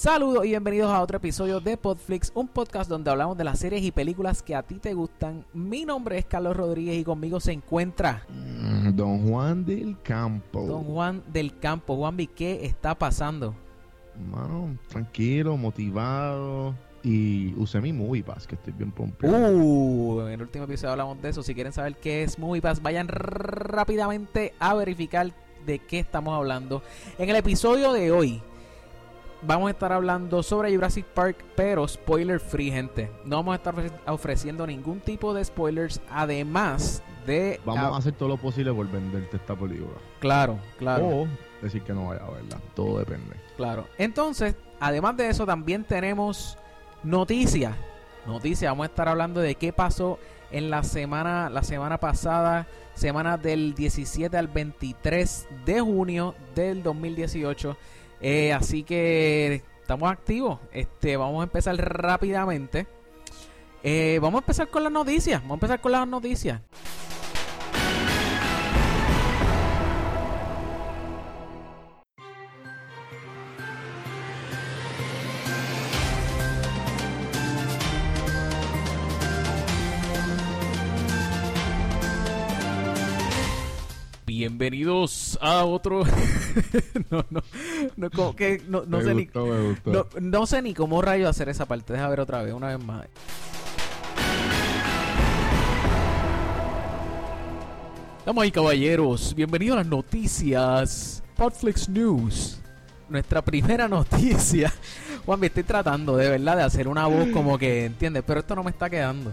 Saludos y bienvenidos a otro episodio de Podflix, un podcast donde hablamos de las series y películas que a ti te gustan. Mi nombre es Carlos Rodríguez y conmigo se encuentra Mm, Don Juan del Campo. Don Juan del Campo. Juanvi, ¿qué está pasando? Mano, tranquilo, motivado. Y usé mi Movie Pass, que estoy bien pompeado. Uh, en el último episodio hablamos de eso. Si quieren saber qué es Movie Pass, vayan rápidamente a verificar de qué estamos hablando. En el episodio de hoy vamos a estar hablando sobre Jurassic Park, pero spoiler free, gente. No vamos a estar ofre- ofreciendo ningún tipo de spoilers, además de... Vamos a hacer todo lo posible por venderte esta película. Claro, claro. O decir que no vaya a verla. Todo depende. Claro. Entonces, además de eso, también tenemos noticias. Noticias. Vamos a estar hablando de qué pasó en la semana, la semana pasada, semana del 17 al 23 de junio del 2018. Eh, así que estamos activos. Este, vamos a empezar rápidamente. Eh, vamos a empezar con las noticias. Vamos a empezar con las noticias. Bienvenidos a otro. no, no, no, como que no, no me sé ni. gustó, gustó. No, no sé ni cómo rayo hacer esa parte. Deja ver otra vez, una vez más. Vamos ahí, caballeros. Bienvenidos a las noticias. Podflix News. Nuestra primera noticia. Juan, me estoy tratando de verdad de hacer una voz como que, ¿entiendes? Pero esto no me está quedando.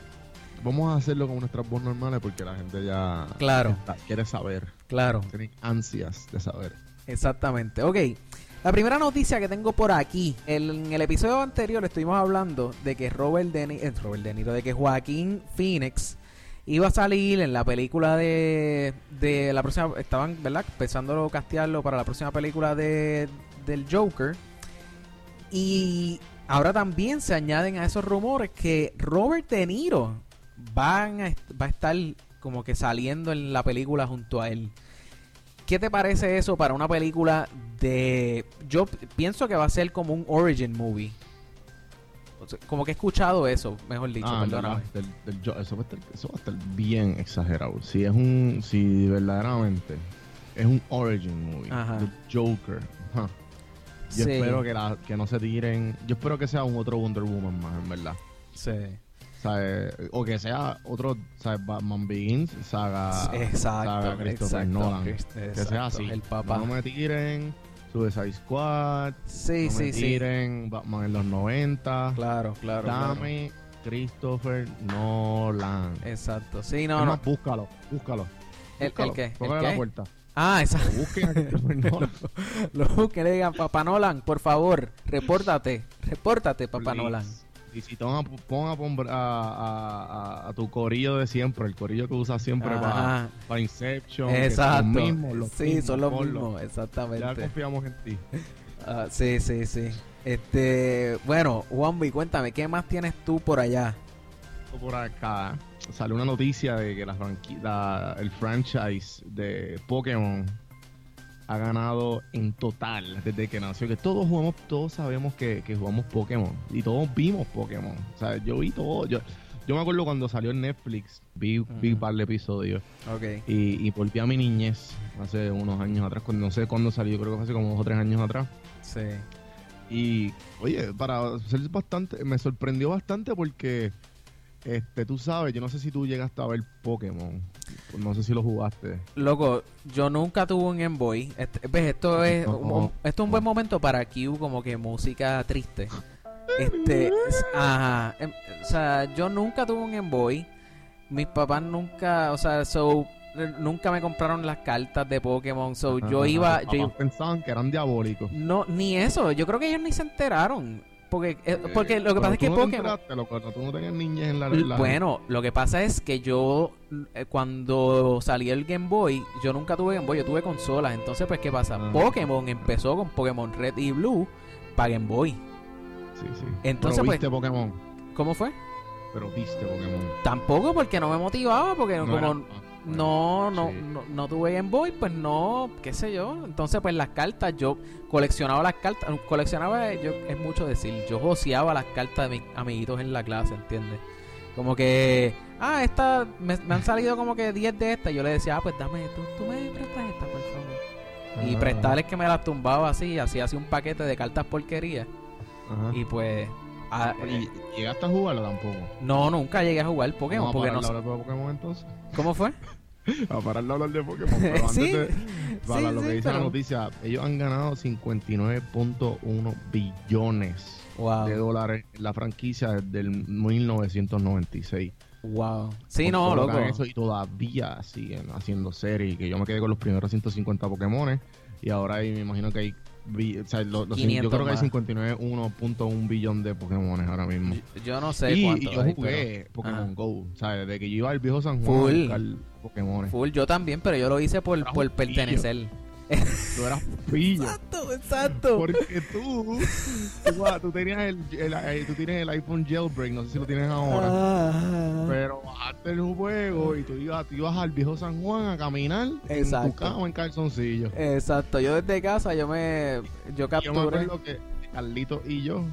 Vamos a hacerlo con nuestras voz normales porque la gente ya Claro. está- quiere saber. Claro. Tienen ansias de saber. Exactamente. Ok. La primera noticia que tengo por aquí. el- en el episodio anterior estuvimos hablando de que Robert De, eh, Robert De Niro, de que Joaquín Phoenix iba a salir en la película de, de la próxima. Estaban, ¿verdad? A castearlo para la próxima película de, del Joker. Y ahora también se añaden a esos rumores que Robert De Niro van a, va a estar como que saliendo en la película junto a él. ¿Qué te parece eso para una película de... Yo pienso que va a ser como un origin movie. Como que he escuchado eso, mejor dicho, Ah, perdóname. del- del- del- eso, va a estar, eso va a estar bien exagerado. Si es un, si verdaderamente es un origin movie Ajá. del Joker, ajá, yo Sí. espero que, la, que no se tiren. Yo espero que sea un otro Wonder Woman más, en verdad. Sí. ¿Sabe? O que sea otro, ¿sabes? Batman Begins, saga, Exacto, saga Christopher exacto, Nolan. Christ- que exacto, sea así. el papá. No me tiren Suicide Squad. Sí, no sí, me sí. tiren Batman en los 90. Claro, claro. claro. Dame Christopher Nolan. Exacto. Sí, no, no. más, búscalo, búscalo. ¿El- el búscalo, qué? ¿El qué? la puerta. Ah, exacto. Busquen a Christopher Nolan. Lo que le digan, Papá Nolan, por favor, repórtate. Repórtate, Papá Please. Nolan. Y si toma, pon a, pon a, a- a- a tu corillo de siempre, el corillo que usas siempre para, para Inception. que Exacto. son los mismos, los sí, mismos, son los mismos, Ya exactamente. confiamos en ti. Ah, sí, sí, sí. Este, bueno, Juanvi, cuéntame, ¿qué más tienes tú por allá? Por acá sale una noticia de que la franqui- la- el franchise de Pokémon ha ganado en total desde que nació. Que todos jugamos, todos sabemos que, que jugamos Pokémon y todos vimos Pokémon. O sea, yo vi todo. Yo, yo me acuerdo cuando salió en Netflix, vi, vi un par de episodios Ok. y, y volví a mi niñez hace unos años atrás, cuando, no sé cuándo salió, creo que fue hace como dos o tres años atrás. Sí. Y, oye, para ser bastante, me sorprendió bastante porque, este, tú sabes, yo no sé si tú llegaste a ver Pokémon, no sé si lo jugaste. Loco, yo nunca tuve un Game Boy. Este, ves, esto es No, un, no. esto es un buen momento para Q, como que música triste. Este, es- ajá. em, O sea, yo nunca tuve un Game Boy. Mis papás nunca, o sea, so, eh, nunca me compraron las cartas de Pokémon. So, yo iba, yo pensaban que eran diabólicos. no, ni eso. Yo creo que ellos ni se enteraron. Porque, eh, Eh, porque lo que pasa es que Pokémon. loco, tú no tenías niñez en la, la- Bueno, lo que pasa es que yo, eh, cuando salió el Game Boy, yo nunca tuve Game Boy, yo tuve consolas. Entonces, pues, ¿qué pasa? Ah. Pokémon empezó con Pokémon Red y Blue para Game Boy. Sí, sí. Entonces, pero pues- viste Pokémon, ¿Cómo fue? pero viste Pokémon. Tampoco porque no me motivaba, porque No como era- No, no, Sí. no, no tuve Game Boy, pues no, qué sé yo. Entonces, pues las cartas, yo coleccionaba las cartas, coleccionaba, yo es mucho decir, yo joseaba las cartas de mis amiguitos en la clase, ¿entiendes? Como que, ah, esta, me, me han salido como que 10 de estas. Yo le decía, ah, pues dame, tú, tú me prestas esta, por favor. Y Ajá, prestarles que me las tumbaba así, así, así un paquete de cartas porquerías. ajá. Y pues, ah, ¿Y llegaste a jugarlo tampoco? no, nunca llegué a jugar Pokémon, porque no Pokémon entonces. ¿Cómo fue? A parar de hablar de Pokémon. Pero antes Sí, de, para sí, lo que sí, dice la noticia, ellos han ganado 59.1 billones Wow. de dólares en la franquicia desde el 1996. Wow. Sí, Por no, loco. hecho y todavía siguen haciendo series. Que yo me quedé con los primeros 150 Pokémon y ahora ahí me imagino que hay. O sea, lo- lo- yo 500 creo que hay más. 59.1 billón de Pokémon ahora mismo. Yo, yo no sé y, cuánto. y yo jugué Pokémon Ajá. Go. O sea, desde que yo iba al viejo San Juan Full. a buscar Pokémon. pero full, yo también, pero yo lo hice por, por pertenecer. Tú eras pillo. Exacto, exacto. Porque tú, tú, ah, tú tenías el, el- eh, tú tienes el iPhone jailbreak, no sé si lo tienes ahora. Ah. Pero bajaste el juego y tú ibas, tú ibas al viejo San Juan a caminar en Exacto. tu cama en calzoncillo. Exacto, yo desde casa yo me yo Y Yo me capturé. acuerdo que Carlitos y yo,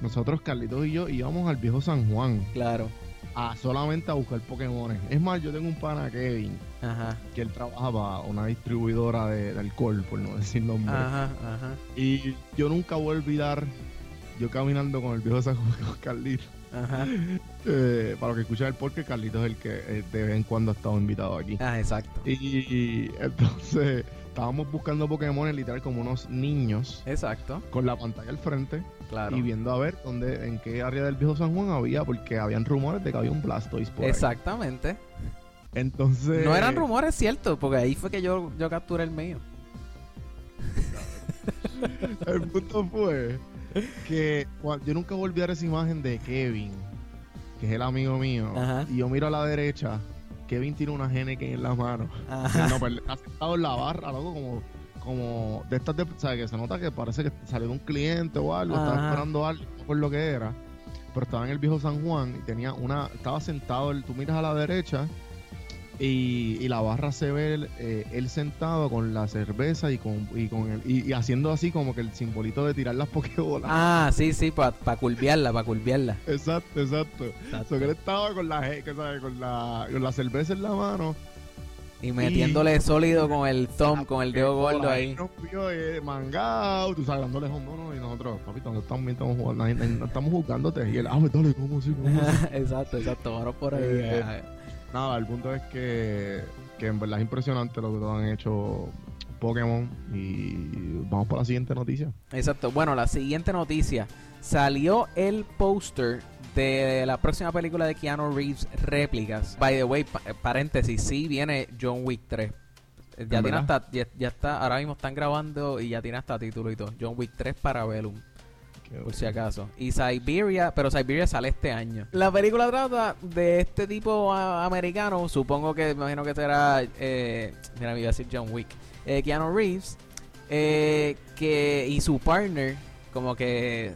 nosotros Carlitos y yo íbamos al viejo San Juan Claro. A solamente a buscar Pokémon. Es más, yo tengo un pana Kevin Ajá. que él trabaja para una distribuidora de, de alcohol, por no decir nombre. Ajá, ajá. Y yo nunca voy a olvidar yo caminando con el viejo San Juan con Carlitos. Ajá. Eh, para los que escuchan el podcast, Carlitos es el que eh, de vez en cuando ha estado invitado aquí. Ah, exacto. Y, y entonces estábamos buscando Pokémon literal como unos niños Exacto. con la pantalla al frente Claro. y viendo a ver dónde, en qué área del viejo San Juan había, porque habían rumores de que había un Blastoise por ahí. Exactamente. Entonces. No eran rumores, cierto, porque ahí fue que yo, yo capturé el mío. El punto fue que yo nunca volví a ver esa imagen de Kevin, que es el amigo mío, Ajá. y yo miro a la derecha. Kevin tiene una Henneken en la mano. Ajá. No, pero está sentado en la barra, loco, como, como de estas de, sea, que se nota que parece que salió de un cliente o algo, estaba Ajá. esperando algo, no por lo que era, pero estaba en el viejo San Juan y tenía una, estaba sentado, tú miras a la derecha y, y la barra se ve él, eh, él sentado con la cerveza y con, y con el, y, y haciendo así como que el simbolito de tirar las pokebolas. Ah, sí, sí, para pa curviarla, para curviarla. Exacto, exacto. Exacto. So que él estaba con la, que sabe, con la, con la cerveza en la mano Y metiéndole sólido con el thumb, con el dedo gordo ahí. Nos vio eh, mangao, tú sabes, dándole no, y nosotros, papito, no estamos, estamos jugando, no, estamos jugándote. Y él, ah, pues dale, ¿cómo así? ¿Cómo exacto, exacto. Vamos por ahí. Eh, ah, Nada, el punto es que, que en verdad es impresionante lo que todos han hecho Pokémon. Y vamos por la siguiente noticia. Exacto. Bueno, la siguiente noticia. Salió el póster de la próxima película de Keanu Reeves, Réplicas. By the way, pa- eh, paréntesis, sí viene John Wick 3. Eh, Ya ¿En tiene hasta, ya, ya está, ahora mismo están grabando y ya tiene hasta título y todo. John Wick 3 para Velum. Por si acaso. Y Siberia, pero Siberia sale este año. La película trata de este tipo americano, supongo que, me imagino que será, eh, mira, me iba a decir John Wick, eh, Keanu Reeves, eh, que, y su partner, como que,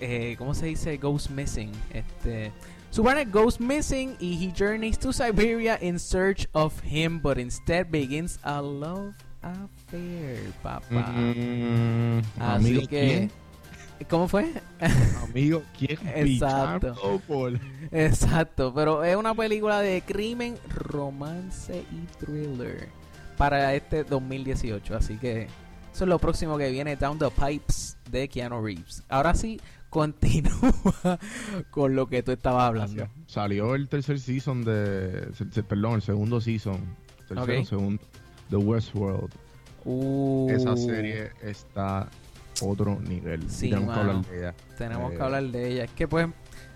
eh, ¿cómo se dice? Goes missing. Este, su partner goes missing y he journeys to Siberia in search of him, but instead begins a love affair, papá. Mm, Así amigo, que, ¿quién? ¿Cómo fue? Amigo, ¿quién? Exacto. Por- Exacto, pero es una película de crimen, romance y thriller para este 2018, así que eso es lo próximo que viene Down the Pipes de Keanu Reeves. Ahora sí, continúa con lo que tú estabas hablando. Salió el tercer season de. Perdón, el segundo season. Tercero, Ok. segundo. De Westworld. Uh, Esa serie está otro nivel. Sí, tenemos que hablar de ella. Tenemos Eh, que hablar de ella. Es que pues,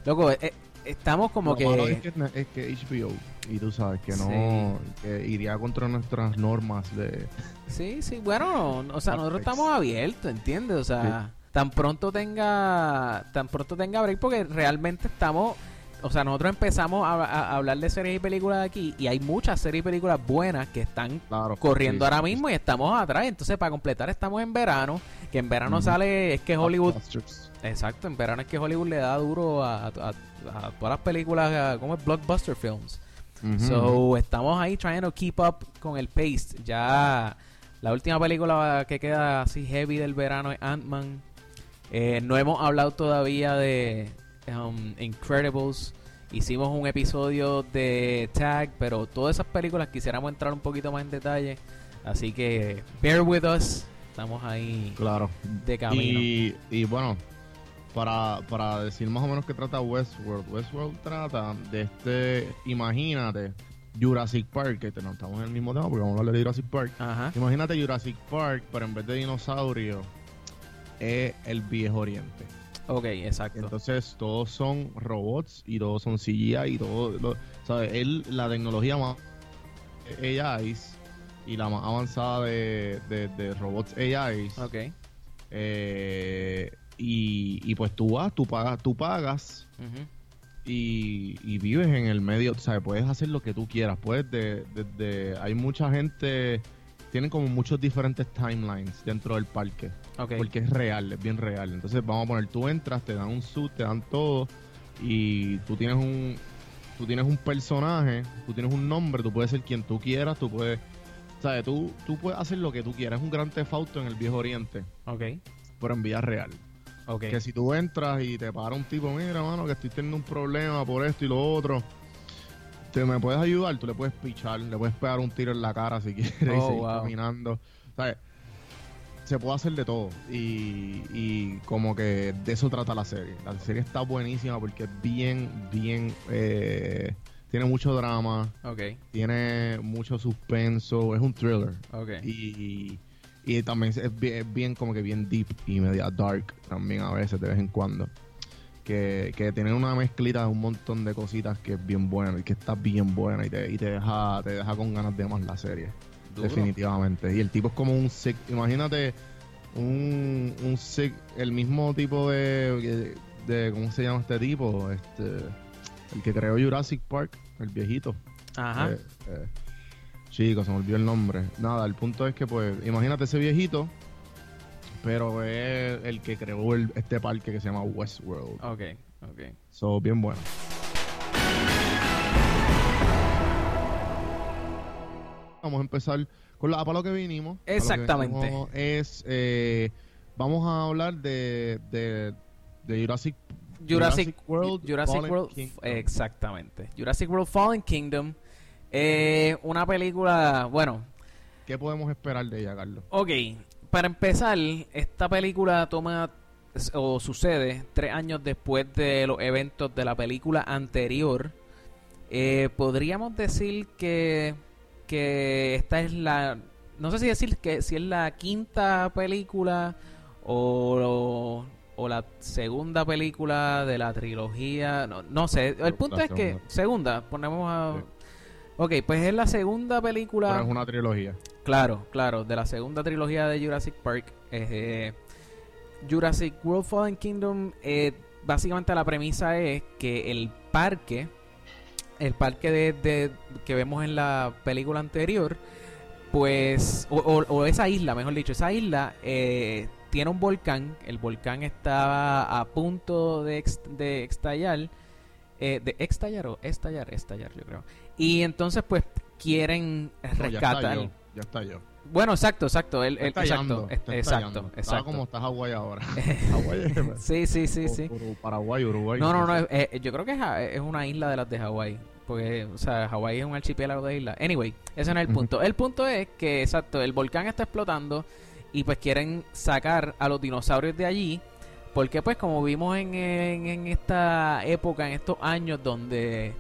loco, eh, estamos como Lo malo que... es que, es que HBO, y tú sabes que no. que iría contra nuestras normas de. Sí, sí, bueno, o sea, nosotros estamos abiertos, ¿entiendes? O sea, tan pronto tenga, tan pronto tenga break, porque realmente estamos, o sea, nosotros empezamos a, hablar de series y películas aquí, y hay muchas series y películas buenas que están Claro. corriendo sí, ahora mismo y estamos atrás, entonces para completar estamos en verano, que en verano sale, es que Hollywood, exacto, en verano es que Hollywood le da duro a, a- a todas las películas, como es Blockbuster Films. Ujú. So, estamos ahí trying to keep up con el pace. Ya la última película que queda así heavy del verano es Ant-Man. Eh, no hemos hablado todavía de um, Incredibles. Hicimos un episodio de Tag, pero todas esas películas quisiéramos entrar un poquito más en detalle. Así que bear with us. Estamos ahí Claro. de camino. Y, y bueno, para, para decir más o menos qué trata Westworld. Westworld trata de este, imagínate, Jurassic Park, que no estamos en el mismo tema porque vamos a hablar de Jurassic Park. Ajá. Imagínate Jurassic Park, pero en vez de dinosaurio, es el viejo oriente. Ok, exacto. Entonces todos son robots y todos son CGI y todo, lo- ¿sabes? Él, la tecnología más AIs y la más avanzada de, de, de robots AIs. ok. eh, y, y pues tú vas, tú pagas, tú pagas y, y vives en el medio, ¿sabes? Puedes hacer lo que tú quieras. Puedes de, de- de- hay mucha gente, tienen como muchos diferentes timelines dentro del parque. Ok. Porque es real, es bien real. Entonces vamos a poner, tú entras, te dan un suit, te dan todo y tú tienes un tú tienes un personaje, tú tienes un nombre, tú puedes ser quien tú quieras, tú puedes, sabes, tú tú puedes hacer lo que tú quieras, es un gran tefauto en el Viejo Oriente, Ok. pero en vida real. Ok. Que si tú entras y te para un tipo, mira, mano, que estoy teniendo un problema por esto y lo otro, te me puedes ayudar, tú le puedes pichar, le puedes pegar un tiro en la cara si quieres y Oh, seguir wow. caminando. ¿Sabes? Se puede hacer de todo. Y, y como que de eso trata la serie. La serie está buenísima porque es bien, bien. eh, tiene mucho drama, Ok. tiene mucho suspenso, es un thriller. Ok. Y, y también es bien, es bien como que bien deep y media dark también a veces, de vez en cuando. Que, que tiene una mezclita de un montón de cositas que es bien buena y que está bien buena y te, y te deja te deja con ganas de más la serie. Duro. Definitivamente. Y el tipo es como un sick, imagínate un, un sick, el mismo tipo de, de ¿cómo se llama este tipo? Este el que creó Jurassic Park, el viejito. Ajá. Eh, eh, chico, se me olvidó el nombre. Nada, el punto es que, pues, imagínate ese viejito, pero es el que creó el- este parque que se llama Westworld. Ok. Ok. So, bien bueno. Vamos a empezar con la para lo que vinimos. Que Exactamente. vinimos es, eh, vamos a hablar de, de, de Jurassic, Jurassic, World. Jurassic Fallen World, Kingdom. exactamente. Jurassic World Fallen Kingdom. Eh, una película, bueno, ¿Qué podemos esperar de ella, Carlos? ok. Para empezar, esta película toma o sucede tres años después de los eventos de la película anterior. Eh, podríamos decir que, que esta es la, no sé si decir que si es la quinta película o, o la segunda película de la trilogía, no, no sé. El punto La es que segunda. segunda, ponemos a, Sí. ok, pues es la segunda película. Pero es una trilogía. Claro, claro, de la segunda trilogía de Jurassic Park. eh, Jurassic World Fallen Kingdom, eh, básicamente la premisa es que el parque, el parque de, de- que vemos en la película anterior, pues, o, o- o esa isla, mejor dicho, esa isla eh, tiene un volcán, el volcán estaba a punto de, ex- de estallar, eh, de estallar o estallar, estallar yo creo. Y entonces pues quieren No, ya está rescatar. yo, ya está yo. Bueno, exacto, exacto. El, el- exacto, estallando, es- está exacto, estallando. Estaba exacto. como está Hawái ahora. Sí, sí, sí, sí. Paraguay, Uruguay. No, no, no, eh, eh, yo creo que es, ja- es una isla de las de Hawái. Porque, o sea, Hawái es un archipiélago de islas. Anyway, ese no es el punto. El punto es que, exacto, el volcán está explotando y pues quieren sacar a los dinosaurios de allí. Porque pues como vimos en, en, en esta época, en estos años donde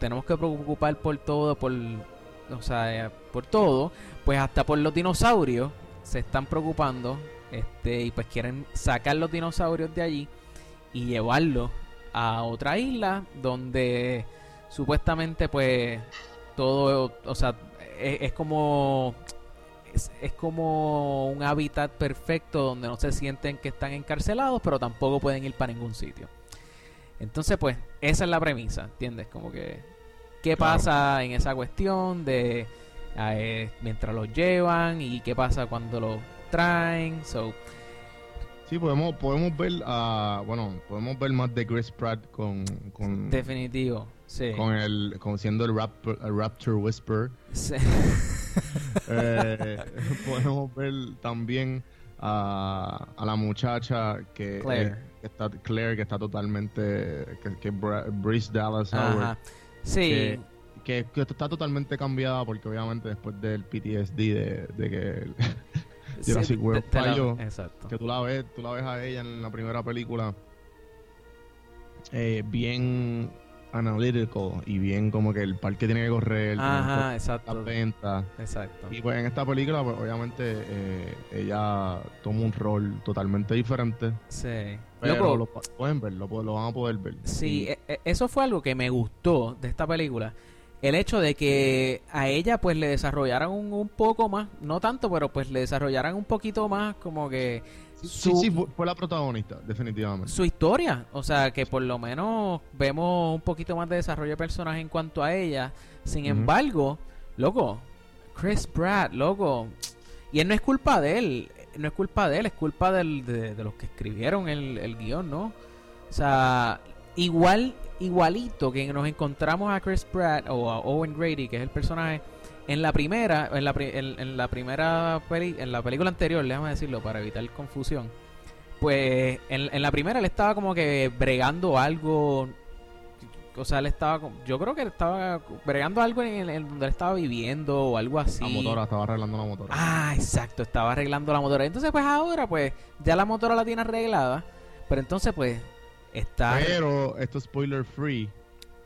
tenemos que preocupar por todo, por, o sea, eh, por todo, pues hasta por los dinosaurios se están preocupando este y pues quieren sacar los dinosaurios de allí y llevarlos a otra isla donde supuestamente pues todo, o sea, es, es como es, es como un hábitat perfecto donde no se sienten que están encarcelados, pero tampoco pueden ir para ningún sitio. Entonces, pues, esa es la premisa, ¿entiendes? Como que, ¿qué Claro. pasa en esa cuestión de eh, mientras los llevan y qué pasa cuando los traen? So, Sí, podemos, podemos ver, a bueno, podemos ver más de Chris Pratt con, con, Definitivo, sí. con el, con siendo el, rap, el Raptor Whisper. Sí. Eh, podemos ver también a, a la muchacha que, Claire. eh, que está Claire, que está totalmente, que, que Dallas Howard, Ajá. Sí. que, que, que está totalmente cambiada porque obviamente después del PTSD de, de que el- Sí, Jurassic World falló, Exacto. que tú la ves, tú la ves a ella en la primera película eh, bien analytical y bien como que el parque tiene que correr, Ajá, exacto. las ventas. Exacto. Y pues en esta película, pues obviamente eh, ella toma un rol totalmente diferente. Sí. Pero Loco, lo pueden ver, lo, lo van a poder ver. Sí, Y- e- e- eso fue algo que me gustó de esta película. El hecho de que a ella pues le desarrollaran un, un poco más, no tanto, pero pues le desarrollaran un poquito más como que sí, su, sí, fue, fue la protagonista, definitivamente. su historia. O sea, que por lo menos vemos un poquito más de desarrollo de personaje en cuanto a ella. Sin embargo, loco, Chris Pratt, loco. Y él no es culpa de él, no es culpa de él, es culpa del- de, de los que escribieron el, el guion, ¿no? O sea, igual, igualito que nos encontramos a Chris Pratt o a Owen Grady, que es el personaje, en la primera, en la, en, en la primera peli, en la película anterior, déjame decirlo para evitar confusión. Pues en, en la primera él estaba como que bregando algo. O sea, él estaba. Yo creo que él estaba bregando algo en, en donde él estaba viviendo o algo así. La motora, estaba arreglando la motora. Ah, exacto, estaba arreglando la motora. Entonces, pues ahora, pues, ya la motora la tiene arreglada. Pero entonces, pues, está. Pero esto es spoiler free.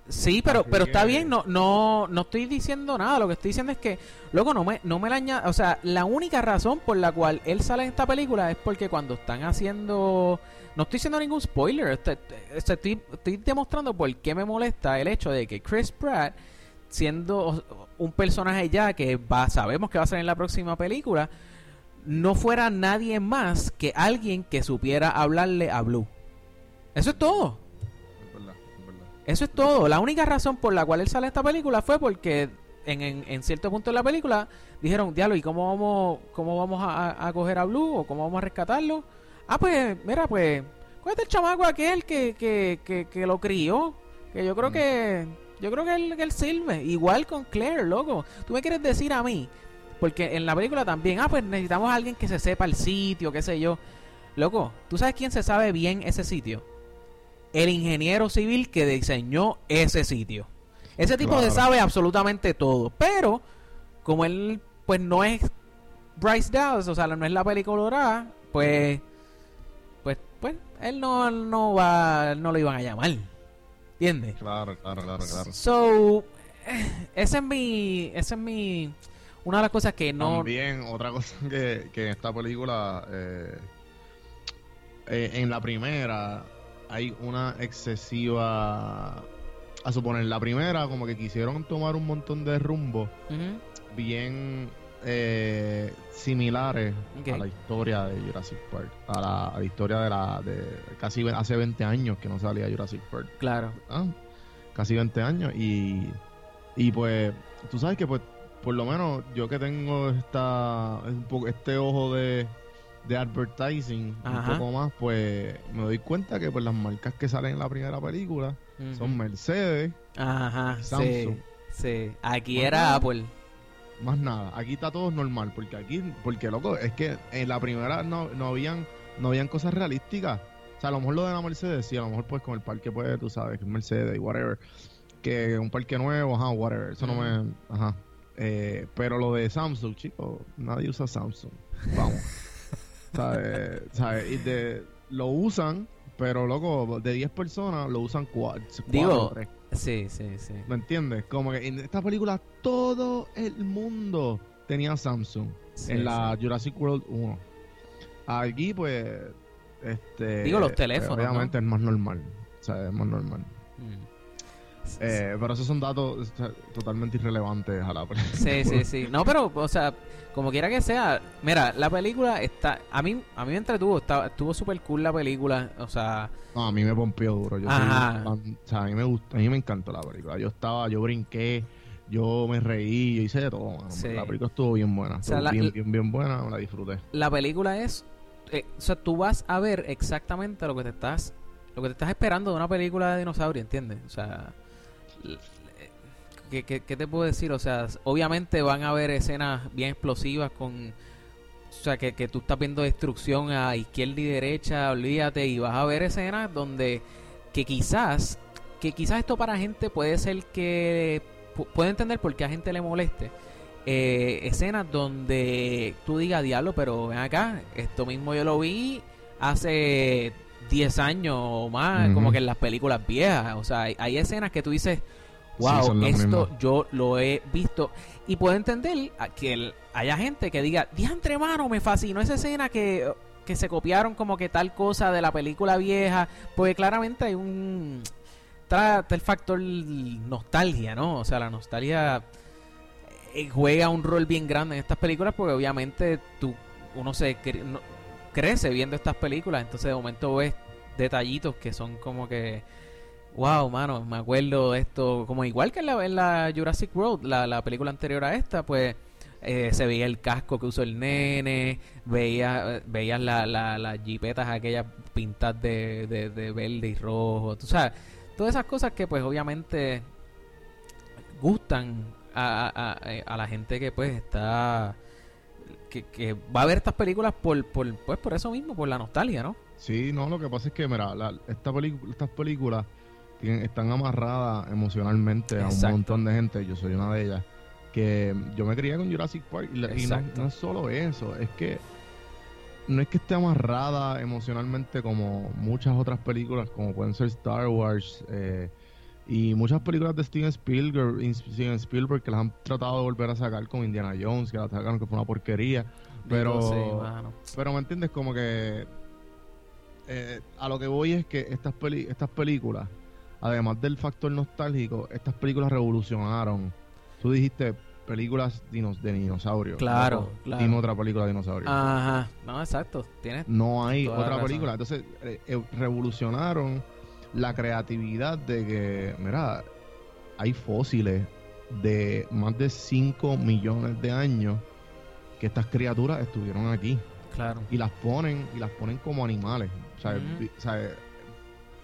Sí, pero, pero está bien, no, no, no estoy diciendo nada. Lo que estoy diciendo es que, luego no me, no me la añade. O sea, la única razón por la cual él sale en esta película es porque cuando están haciendo. No estoy diciendo ningún spoiler. este- este- Estoy, estoy demostrando por qué me molesta el hecho de que Chris Pratt, siendo un personaje ya que va, sabemos que va a salir en la próxima película, no fuera nadie más que alguien que supiera hablarle a Blue. Eso es todo. Es verdad, es verdad. Eso es todo. La única razón por la cual él sale en esta película fue porque en, en, en cierto punto de la película dijeron, diablo, ¿y cómo vamos, cómo vamos a, a- a coger a Blue? ¿O cómo vamos a rescatarlo? Ah, pues, mira, pues, ¿cuál es el chamaco aquel que, que, que, que lo crió? Que yo creo Mm. que, yo creo que él, que él sirve. Igual con Claire, loco. Tú me quieres decir a mí, porque en la película también, ah, pues necesitamos a alguien que se sepa el sitio, qué sé yo. Loco, ¿tú sabes quién se sabe bien ese sitio? El ingeniero civil que diseñó ese sitio. Ese tipo se Claro. sabe absolutamente todo, pero como él pues no es Bryce Dallas, o sea, no es la película dorada, pues pues pues él no no va no lo iban a llamar. ¿Entiendes? Claro, claro, claro, claro. So eh, ese es mi ese es mi una de las cosas que no También, otra cosa que, que en esta película, eh, eh, en la primera, hay una excesiva. A suponer, la primera, como que quisieron tomar un montón de rumbos Ujú, bien eh, similares a la historia de Jurassic Park. A la, a la historia de la. de casi hace 20 años que no salía Jurassic Park. claro. ¿ah? Casi 20 años. Y, y pues, tú sabes que pues por lo menos yo que tengo esta un poco este ojo de, de advertising Ajá. un poco más, pues me doy cuenta que pues las marcas que salen en la primera película son Mercedes, Ajá, Samsung. sí. Sí, aquí era Apple. más nada. Aquí está todo normal, porque aquí, porque loco, es que en la primera no, no habían, no habían cosas realísticas. O sea, a lo mejor lo de la Mercedes, sí, a lo mejor pues con el parque pues, tú sabes, que es Mercedes y whatever. Que un parque nuevo, ajá, whatever. Eso no me, ajá. Eh, pero lo de Samsung, chicos, nadie usa Samsung. Vamos. ¿Sabes? ¿Sabes? Y de, lo usan, pero loco, de 10 personas lo usan 4. Digo, Sí, sí, sí. ¿Me entiendes? Como que en esta película todo el mundo tenía Samsung. Sí, en la Jurassic World 1. Aquí, pues. Este. Digo, los teléfonos, obviamente es más normal. O sea, es más normal. Mm. Eh, pero esos son datos totalmente irrelevantes a la película. Sí, sí, sí. No, pero, o sea, como quiera que sea, mira, la película está. A mí, a mí me entretuvo, estaba, estuvo súper cool la película. O sea, No, a mí me pompió duro. Yo Ajá. o sea, a mí me gusta, a mí me encantó la película. Yo estaba, yo brinqué, yo me reí, yo hice de todo. Sí. La película estuvo bien buena. sea, estuvo la- bien, bien, bien buena, me la disfruté. la película es eh, o sea, tú vas a ver exactamente lo que te estás lo que te estás esperando de una película de dinosaurio, ¿entiendes? O sea, ¿qué, te puedo decir? O sea, obviamente van a haber escenas bien explosivas con o sea, que, que tú estás viendo destrucción a izquierda y derecha, olvídate, y vas a ver escenas donde que quizás, que quizás esto para gente puede ser que puede entender por qué a gente le moleste. Eh, escenas donde tú digas, diablo, pero ven acá, esto mismo yo lo vi hace 10 años o más, como que en las películas viejas. O sea, hay, escenas que tú dices, wow, esto yo lo he visto. Y puedo entender que haya gente que diga, diantre mano, me fascinó esa escena que, que se copiaron como que tal cosa de la película vieja. Porque claramente hay un... Trata el factor nostalgia, ¿no? O sea, la nostalgia eh, juega un rol bien grande en estas películas porque obviamente tú, uno se crece viendo estas películas, entonces de momento ves detallitos que son como que wow, mano, me acuerdo de esto, como igual que en la, en la Jurassic World, la, la, película anterior a esta, pues eh, se veía el casco que usó el nene, veía, veías las la, las jipetas aquellas pintadas de, de, verde y rojo, tú sabes, todas esas cosas que pues obviamente gustan a, a, a, la gente que pues está que, que, va a ver estas películas por, por pues por eso mismo por la nostalgia no sí no lo que pasa es que mira la, esta estas películas están amarradas emocionalmente a un montón de gente. Yo soy una de ellas. Que yo me crié con Jurassic Park y, no, es solo eso, es que no es que esté amarrada emocionalmente como muchas otras películas, como pueden ser Star Wars eh, y muchas películas de Steven Spielberg, Steven Spielberg que las han tratado de volver a sacar con Indiana Jones, que la sacaron que fue una porquería. Pero, pero me entiendes como que eh, a lo que voy es que estas peli estas películas además del factor nostálgico, estas películas revolucionaron. Tú dijiste películas de dinosaurios. Claro, claro. Dime otra película de dinosaurios. Ajá, no, exacto. Tienes no hay otra película. Entonces, eh, eh, revolucionaron la creatividad de que, mira, hay fósiles de más de 5 millones de años que estas criaturas estuvieron aquí. Claro. Y las ponen, y las ponen como animales. O sea,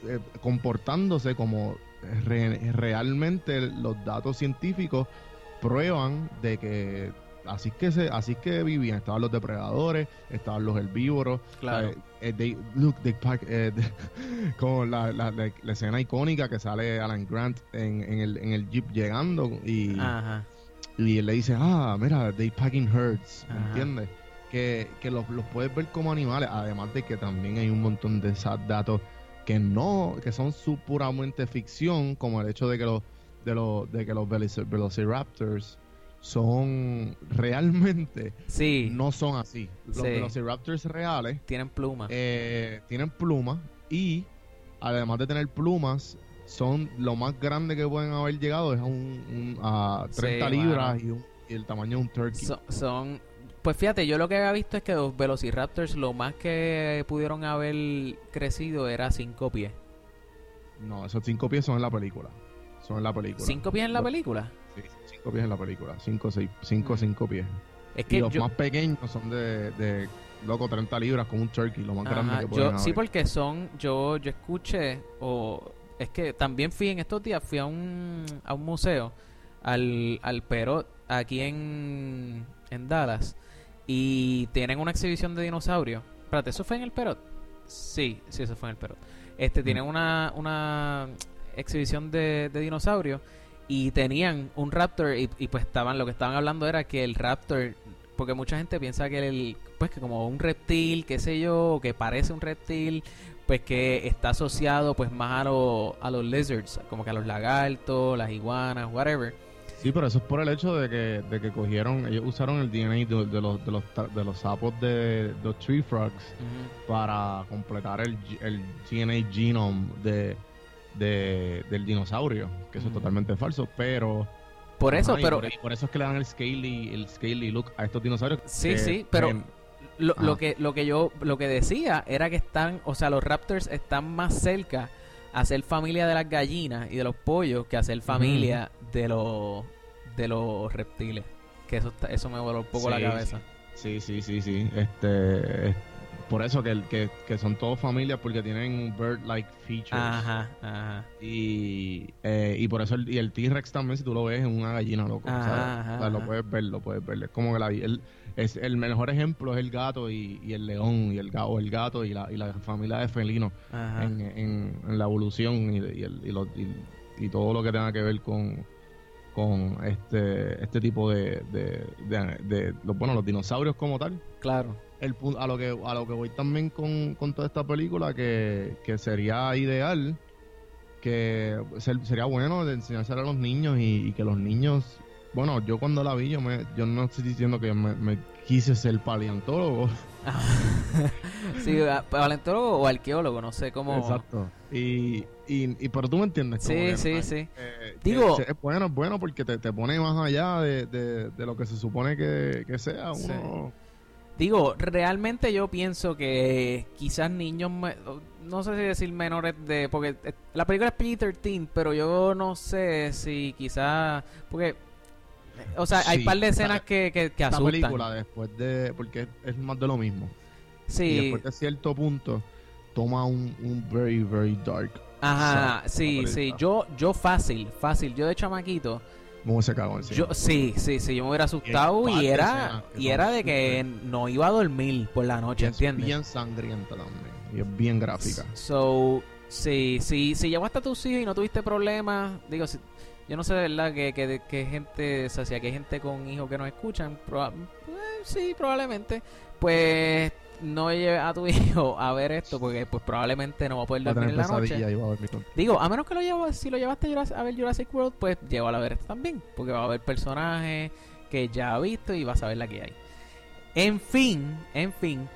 eh, comportándose como realmente los datos científicos prueban de que así que se así que vivían. Estaban los depredadores estaban los herbívoros claro. eh, look eh, como la, la, la, escena icónica que sale Alan Grant en, en, el, en el jeep llegando y y él le dice ah mira they packing herds ¿me entiendes? que, que los, los puedes ver como animales además de que también hay un montón de datos que no, que son su puramente ficción, como el hecho de que los, de los, de que los Velociraptors son realmente sí. no son así. Los Velociraptors reales tienen plumas. Eh, tienen plumas y además de tener plumas son lo más grande que pueden haber llegado es a un, a 30 libras y, el tamaño de un turkey. son pues fíjate, yo lo que había visto es que los Velociraptors lo más que pudieron haber crecido era cinco pies. No, esos cinco pies son en la película. Son en la película. ¿Cinco pies en la película? Sí, cinco pies en la película. Cinco, seis, cinco, mm. cinco pies. Es que y los más pequeños son de, de, loco, 30 libras con un turkey, lo más grande que pueden yo, Sí, porque son, yo, yo escuché, o es que también fui en estos días, fui a un, a un museo, al, al Perot, aquí en, en Dallas, y tienen una exhibición de dinosaurios. Espérate, ¿eso fue en el Perot? Sí, sí, eso fue en el Perot. Este, tienen una, una exhibición de, de dinosaurios y tenían un raptor y, pues estaban, lo que estaban hablando era que el raptor, porque mucha gente piensa que el, pues que como un reptil, qué sé yo, que parece un reptil, pues que está asociado pues más a, a los lizards, como que a los lagartos, las iguanas, whatever. Sí, pero eso es por el hecho de que, de que cogieron, ellos usaron el DNA de, los, de, los, de los sapos de los tree frogs para completar el, el DNA genome de, del dinosaurio, que eso es totalmente falso, pero... Por eso, pero... Por, eso es que le dan el scaly, el scaly look a estos dinosaurios. Sí, sí, pero... lo, lo, que lo que yo lo que decía era que están, o sea, los raptors están más cerca a ser familia de las gallinas y de los pollos que a ser familia de los de los reptiles. Que eso eso me voló un poco la cabeza. Sí, sí, sí, sí. Este, por eso que, que, que son todos familias porque tienen bird-like features. Ajá, ajá. Y, eh, y por eso el, y el T-Rex también, si tú lo ves, es una gallina, loco. Ajá, ¿sabes? ajá, O sea, lo puedes ver, lo puedes ver. Es como que la, el, es, el mejor ejemplo es el gato y, y el león, y el, o el gato y la, y la familia de felinos en, en, en la evolución y, y, el- y, lo- y- y todo lo que tenga que ver con con este este tipo de, de, de- de- los bueno los dinosaurios como tal Claro. El a lo que a lo que voy también con, con toda esta película que, que sería ideal que ser- sería bueno de a los niños y, y que los niños bueno yo cuando la vi yo me yo no estoy diciendo que me, me quise ser paleontólogo sí, paleontólogo o arqueólogo, no sé cómo. exacto y, y, y pero tú me entiendes Sí, que, sí, sí. eh, Digo- es bueno es bueno porque te, te pone más allá de, de, de lo que se supone que, que sea Sí. Digo, realmente yo pienso que quizás niños, me- no sé si decir menores de, porque eh, la película es PG-13, pero yo no sé si quizás, porque, eh, o sea, hay Sí, par de escenas que, que, que esta asustan. película después de porque es, más de lo mismo. Y Sí, después de cierto punto toma un, un very very dark ajá, sí, sí, yo, yo fácil, fácil, yo de chamaquito, como se cagó encima. yo, sí, sí, sí, yo me hubiera asustado y era, y era de que no iba a dormir por la noche, es ¿entiendes? bien sangrienta también y es bien gráfica So, sí, sí, si llevaste a tus hijos y no tuviste problemas, digo, si- yo no sé de verdad que, que, que gente, o sea, si aquí hay gente con hijos que nos escuchan, proba- eh, sí, probablemente, pues no lleves a tu hijo a ver esto porque pues probablemente no va a poder va dormir en la noche. y va a dormir con- Digo, a menos que lo llevas, si lo llevaste a, ver Jurassic World, pues llévalo a ver esto también, porque va a haber personajes que ya ha visto y vas a ver la que hay. En fin, en fin,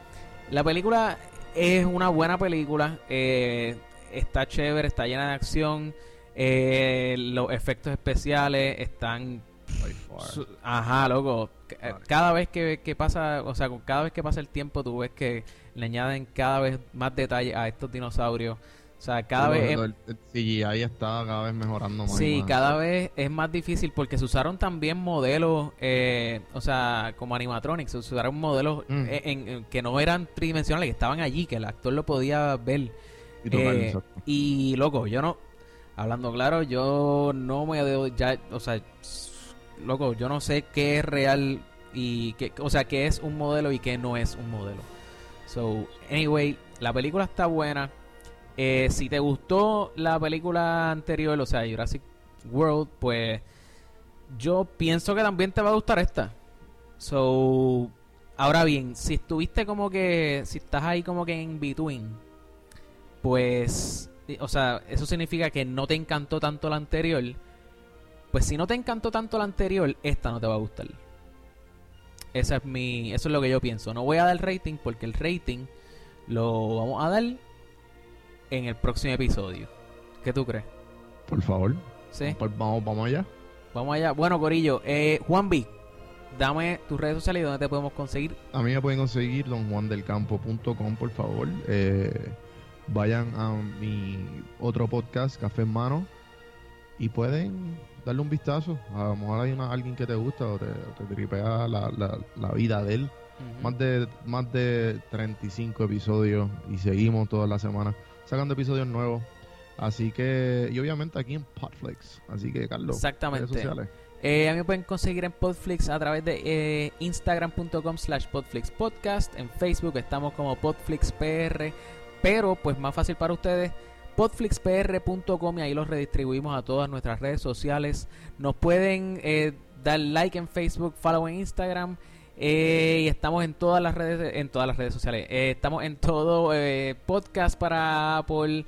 la película es una buena película, eh, está chévere, está llena de acción, eh, los efectos especiales están by far. su- Ajá, loco. Eh. Cada vez que, que pasa, o sea, cada vez que pasa el tiempo, tú ves que le añaden cada vez más detalle a estos dinosaurios. O sea, cada vez es, el CGI está cada vez mejorando más y sí, más. cada vez es más difícil porque se usaron también modelos, eh, o sea, como animatronics, se usaron modelos Mm. eh, en- en- que no eran tridimensionales, que estaban allí, que el actor lo podía ver. y Eh, y loco, yo no, hablando claro, yo no me ya, o sea, loco, yo no sé qué es real y qué, o sea, qué es un modelo y qué no es un modelo. So, anyway, la película está buena. Eh, si te gustó la película anterior, o sea, Jurassic World, pues yo pienso que también te va a gustar esta. So, ahora bien, si estuviste como que, si estás ahí como que en between, pues, eh, o sea, eso significa que no te encantó tanto la anterior. Pues si no te encantó tanto la anterior, esta no te va a gustar. Esa es mi, eso es lo que yo pienso. No voy a dar rating porque el rating lo vamos a dar en el próximo episodio. ¿Qué tú crees? por favor ¿Sí? Vamos vamos allá Vamos allá. Bueno, Corillo, eh, Juan B, dame tus redes sociales y dónde te podemos conseguir. A mí me pueden conseguir donjuandelcampo.com, por favor. Eh, vayan a mi otro podcast, Café en Mano, y pueden darle un vistazo. A lo mejor hay una- alguien que te gusta o te, o te tripea la, la- la vida de él. Más de, más de 35 episodios y seguimos toda la semana sacando episodios nuevos. Así que, y obviamente aquí en Podflix. Así que, Carlos, redes Exactamente. sociales. Eh, a mí me pueden conseguir en Podflix a través de eh, instagram.com slash podflixpodcast. En Facebook estamos como podflixpr. Pero pues más fácil para ustedes, podflixpr.com y ahí los redistribuimos a todas nuestras redes sociales. Nos pueden eh, dar like en Facebook, follow en Instagram. eh, y estamos en todas las redes en todas las redes sociales. Eh, estamos en todo podcast para Apple,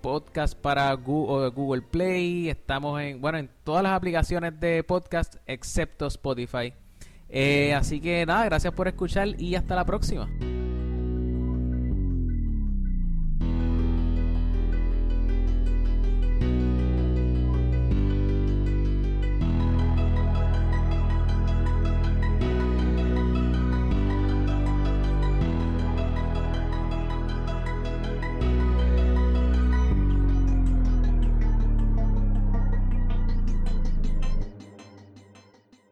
podcast para Google, Google Play. Estamos en bueno en todas las aplicaciones de podcast excepto Spotify. Así que nada, gracias por escuchar y hasta la próxima.